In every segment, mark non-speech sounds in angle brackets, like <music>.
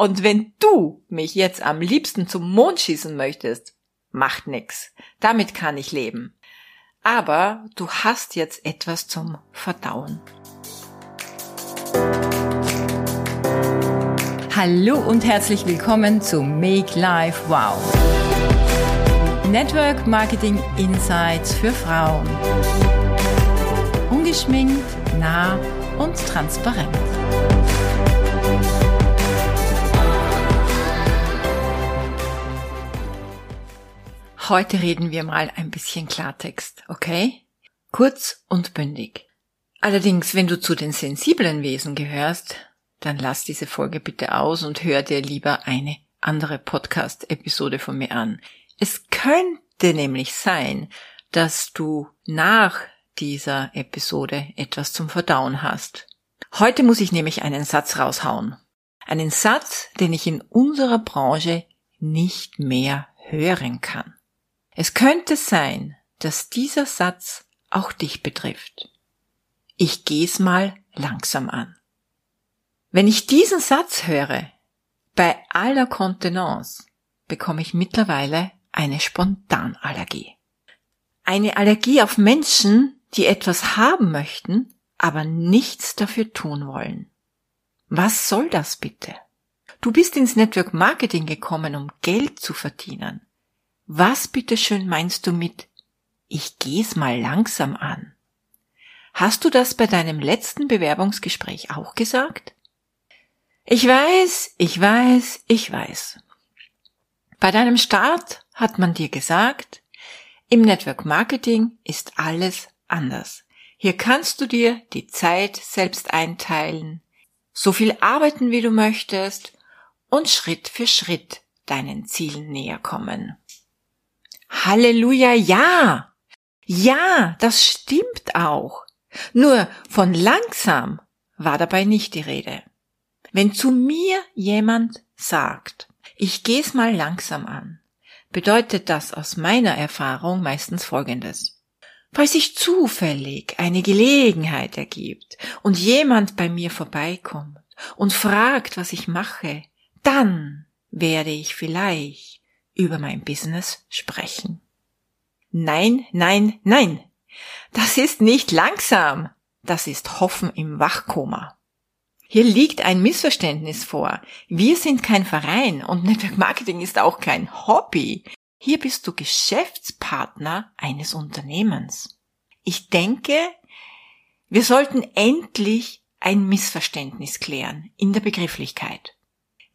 Und wenn du mich jetzt am liebsten zum Mond schießen möchtest, macht nix. Damit kann ich leben. Aber du hast jetzt etwas zum Verdauen. Hallo und herzlich willkommen zu Make Life Wow. Network Marketing Insights für Frauen. Ungeschminkt, nah und transparent. Heute reden wir mal ein bisschen Klartext, okay? Kurz und bündig. Allerdings, wenn du zu den sensiblen Wesen gehörst, dann lass diese Folge bitte aus und hör dir lieber eine andere Podcast-Episode von mir an. Es könnte nämlich sein, dass du nach dieser Episode etwas zum Verdauen hast. Heute muss ich nämlich einen Satz raushauen. Einen Satz, den ich in unserer Branche nicht mehr hören kann. Es könnte sein, dass dieser Satz auch dich betrifft. Ich geh's mal langsam an. Wenn ich diesen Satz höre, bei aller Kontenance, bekomme ich mittlerweile eine Spontanallergie. Eine Allergie auf Menschen, die etwas haben möchten, aber nichts dafür tun wollen. Was soll das bitte? Du bist ins Network Marketing gekommen, um Geld zu verdienen. Was bitteschön meinst du mit ich geh's mal langsam an? Hast du das bei deinem letzten Bewerbungsgespräch auch gesagt? Ich weiß, ich weiß, ich weiß. Bei deinem Start hat man dir gesagt, im Network Marketing ist alles anders. Hier kannst du dir die Zeit selbst einteilen, so viel arbeiten, wie du möchtest und Schritt für Schritt deinen Zielen näher kommen. Halleluja, ja. Ja, das stimmt auch. Nur von langsam war dabei nicht die Rede. Wenn zu mir jemand sagt, ich geh's mal langsam an, bedeutet das aus meiner Erfahrung meistens Folgendes. Falls sich zufällig eine Gelegenheit ergibt und jemand bei mir vorbeikommt und fragt, was ich mache, dann werde ich vielleicht über mein Business sprechen. Nein, nein, nein. Das ist nicht langsam. Das ist Hoffen im Wachkoma. Hier liegt ein Missverständnis vor. Wir sind kein Verein und Network Marketing ist auch kein Hobby. Hier bist du Geschäftspartner eines Unternehmens. Ich denke, wir sollten endlich ein Missverständnis klären in der Begrifflichkeit.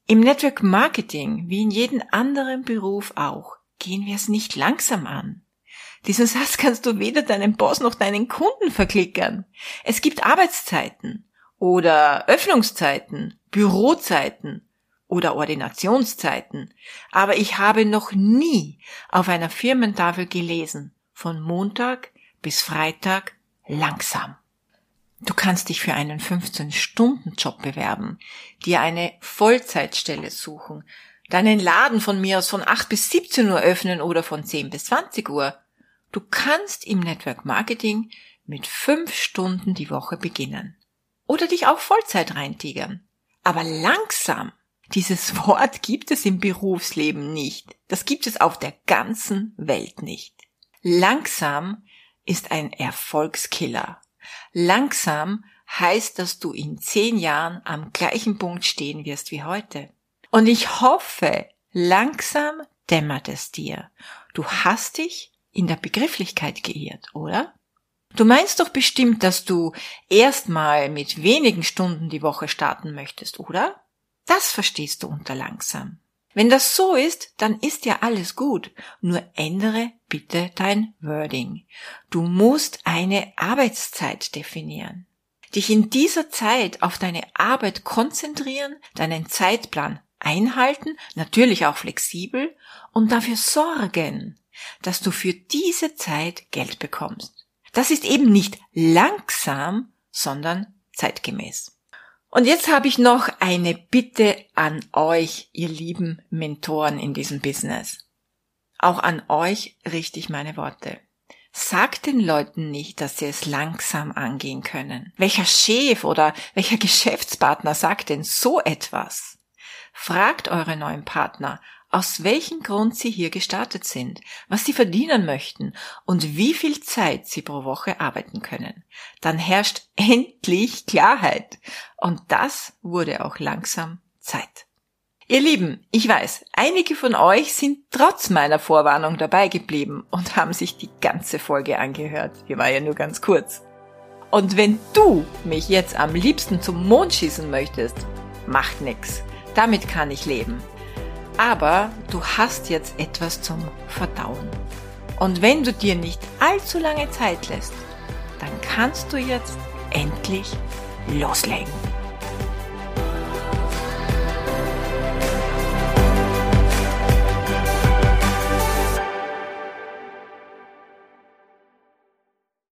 Im Network Marketing, wie in jedem anderen Beruf auch, gehen wir es nicht langsam an. Diesen Satz kannst du weder deinem Boss noch deinen Kunden verklickern. Es gibt Arbeitszeiten oder Öffnungszeiten, Bürozeiten oder Ordinationszeiten, aber ich habe noch nie auf einer Firmentafel gelesen, von Montag bis Freitag langsam. Du kannst dich für einen 15-Stunden-Job bewerben, dir eine Vollzeitstelle suchen, deinen Laden von mir aus von 8 bis 17 Uhr öffnen oder von 10 bis 20 Uhr. Du kannst im Network Marketing mit 5 Stunden die Woche beginnen. Oder dich auch Vollzeit reintigern. Aber langsam. Dieses <laughs> Wort gibt es im Berufsleben nicht. Das gibt es auf der ganzen Welt nicht. Langsam ist ein Erfolgskiller. Langsam heißt, dass du in zehn Jahren am gleichen Punkt stehen wirst wie heute. Und ich hoffe, langsam dämmert es dir. Du hast dich in der Begrifflichkeit geirrt, oder? Du meinst doch bestimmt, dass du erstmal mit wenigen Stunden die Woche starten möchtest, oder? Das verstehst du unter langsam. Wenn das so ist, dann ist ja alles gut. Nur ändere bitte dein Wording. Du musst eine Arbeitszeit definieren. Dich in dieser Zeit auf deine Arbeit konzentrieren, deinen Zeitplan einhalten, natürlich auch flexibel und dafür sorgen, dass du für diese Zeit Geld bekommst. Das ist eben nicht langsam, sondern zeitgemäß. Und jetzt habe ich noch eine Bitte an euch, ihr lieben Mentoren in diesem Business. Auch an euch richte ich meine Worte. Sagt den Leuten nicht, dass sie es langsam angehen können. Welcher Chef oder welcher <laughs> Geschäftspartner sagt denn so etwas? Fragt eure neuen Partner, aus welchem Grund sie hier gestartet sind, was sie verdienen möchten und wie viel Zeit sie pro Woche arbeiten können. Dann herrscht endlich Klarheit. Und das wurde auch langsam Zeit. Ihr Lieben, ich weiß, einige von euch sind trotz meiner Vorwarnung dabei geblieben und haben sich die ganze Folge angehört. Die war ja nur ganz kurz. Und wenn du mich jetzt am liebsten zum Mond schießen möchtest, macht nix. Damit kann ich leben. Aber du hast jetzt etwas zum Verdauen. Und wenn du dir nicht allzu lange Zeit lässt, dann kannst du jetzt endlich loslegen.